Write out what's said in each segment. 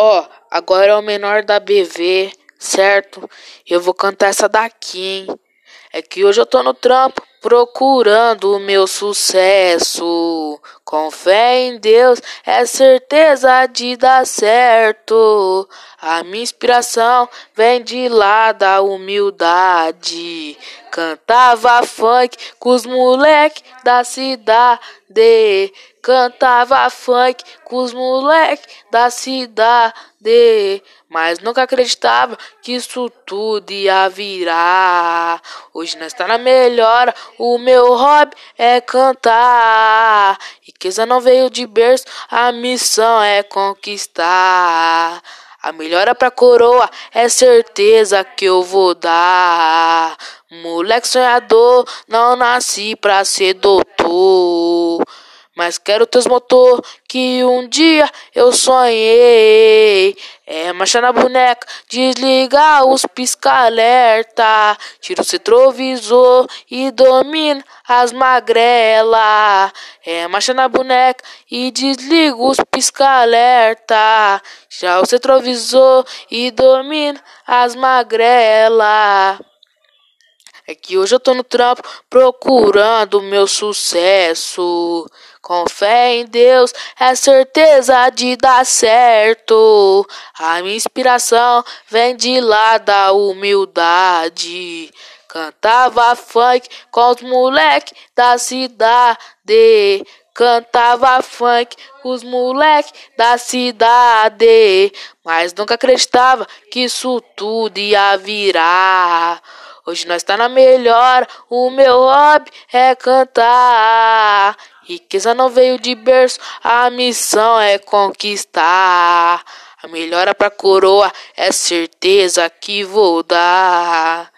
Ó, oh, agora é o menor da BV, certo? Eu vou cantar essa daqui, hein? É que hoje eu tô no trampo procurando o meu sucesso. Com fé em Deus é certeza de dar certo. A minha inspiração vem de lá da humildade. Cantava funk com os moleque da cidade. Cantava funk com os moleque da cidade. Mas nunca acreditava que isso tudo ia virar. Hoje nós tá na melhora, o meu hobby é cantar. Riqueza não veio de berço, a missão é conquistar. A melhora pra coroa é certeza que eu vou dar. Moleque sonhador, não nasci pra ser doutor. Mas quero teus motor que um dia eu sonhei. É marcha na boneca, desligar os pisca-alerta. Tira o retrovisor e domina as magrela. É marcha na boneca e desliga os pisca-alerta. Já o retrovisor e domina as magrela. É que hoje eu tô no trampo procurando meu sucesso. Com fé em Deus é certeza de dar certo. A minha inspiração vem de lá da humildade. Cantava funk com os moleque da cidade. Cantava funk com os moleque da cidade. Mas nunca acreditava que isso tudo ia virar. Hoje nós tá na melhor, o meu hobby é cantar. Riqueza não veio de berço, a missão é conquistar. A melhora pra coroa é certeza que vou dar.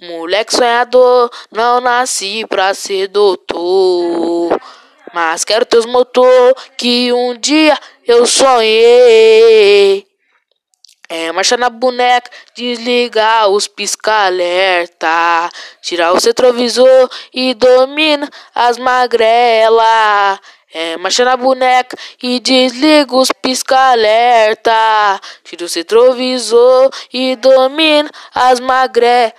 Moleque sonhador, não nasci pra ser doutor. Mas quero teus motor que um dia eu sonhei. É marcha na boneca, desligar os pisca-alerta, tirar o retrovisor e domina as magrela. É marcha na boneca e desliga os pisca-alerta, tira o retrovisor e domina as magrela.